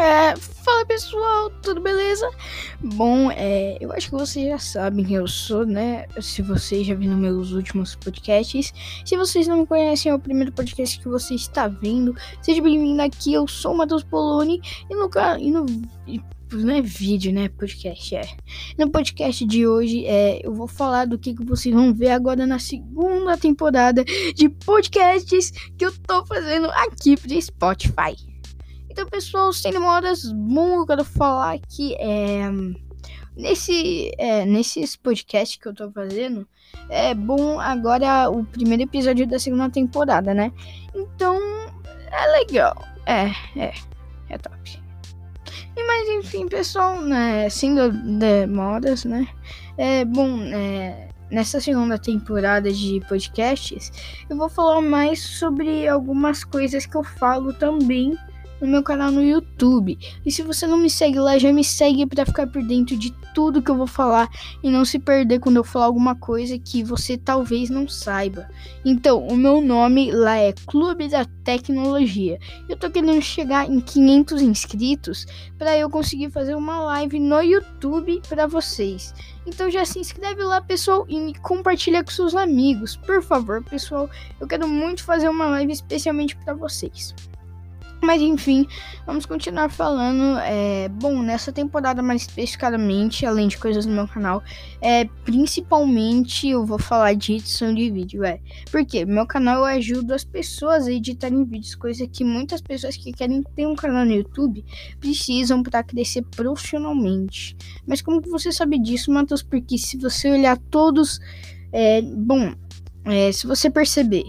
É, fala pessoal, tudo beleza? Bom, é, eu acho que vocês já sabem quem eu sou, né? Se vocês já viram meus últimos podcasts. Se vocês não me conhecem, é o primeiro podcast que você está vendo. Seja bem-vindo aqui, eu sou o Matheus Poloni e no, e no e, não é vídeo, né? Podcast, é. No podcast de hoje, é, eu vou falar do que, que vocês vão ver agora na segunda temporada de podcasts que eu tô fazendo aqui pro Spotify. Então, pessoal, sem demoras, bom, eu quero falar que é, nesse, é, nesses podcasts que eu tô fazendo, é bom agora o primeiro episódio da segunda temporada, né? Então, é legal. É, é, é top. E mas enfim, pessoal, né, sem demoras, né? É bom, é, nessa segunda temporada de podcasts, eu vou falar mais sobre algumas coisas que eu falo também no meu canal no YouTube. E se você não me segue lá, já me segue para ficar por dentro de tudo que eu vou falar e não se perder quando eu falar alguma coisa que você talvez não saiba. Então, o meu nome lá é Clube da Tecnologia. Eu tô querendo chegar em 500 inscritos para eu conseguir fazer uma live no YouTube para vocês. Então já se inscreve lá, pessoal, e compartilha com seus amigos. Por favor, pessoal, eu quero muito fazer uma live especialmente para vocês. Mas enfim, vamos continuar falando. É, bom, nessa temporada mais especificamente, além de coisas no meu canal, é, principalmente eu vou falar de edição de vídeo. É, porque meu canal eu ajudo as pessoas a editarem vídeos, coisa que muitas pessoas que querem ter um canal no YouTube precisam para crescer profissionalmente. Mas como que você sabe disso, Matheus? Porque se você olhar todos. É, bom, é, se você perceber,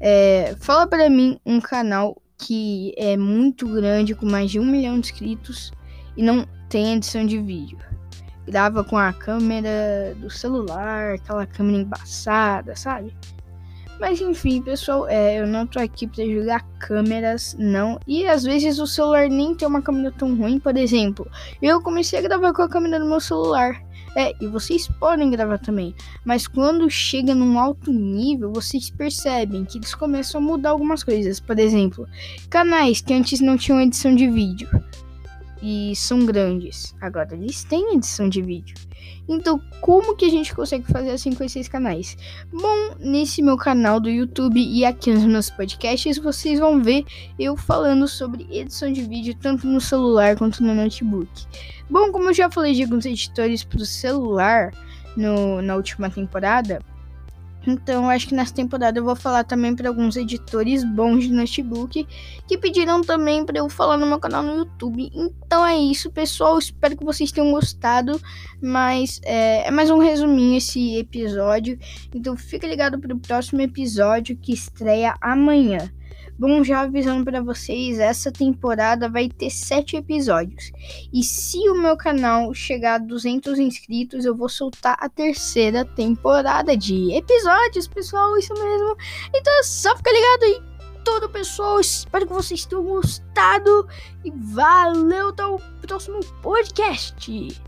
é, fala para mim um canal que é muito grande, com mais de um milhão de inscritos e não tem edição de vídeo. Grava com a câmera do celular, aquela câmera embaçada, sabe? Mas enfim, pessoal, é, eu não tô aqui para julgar câmeras, não. E às vezes o celular nem tem uma câmera tão ruim. Por exemplo, eu comecei a gravar com a câmera do meu celular. É, e vocês podem gravar também. Mas quando chega num alto nível, vocês percebem que eles começam a mudar algumas coisas. Por exemplo, canais que antes não tinham edição de vídeo e são grandes. Agora eles têm edição de vídeo. Então, como que a gente consegue fazer assim com esses canais? Bom, nesse meu canal do YouTube e aqui nos meus podcasts, vocês vão ver eu falando sobre edição de vídeo tanto no celular quanto no notebook. Bom, como eu já falei de alguns editores para o celular no, na última temporada, então, acho que nessa temporada eu vou falar também para alguns editores bons de notebook que pediram também para eu falar no meu canal no YouTube. Então é isso, pessoal. Espero que vocês tenham gostado. Mas é, é mais um resuminho esse episódio. Então, fica ligado para o próximo episódio que estreia amanhã. Bom, já avisando para vocês, essa temporada vai ter sete episódios. E se o meu canal chegar a 200 inscritos, eu vou soltar a terceira temporada de episódios, pessoal. Isso mesmo. Então é só ficar ligado aí tudo, pessoal. Espero que vocês tenham gostado. E valeu, até o próximo podcast.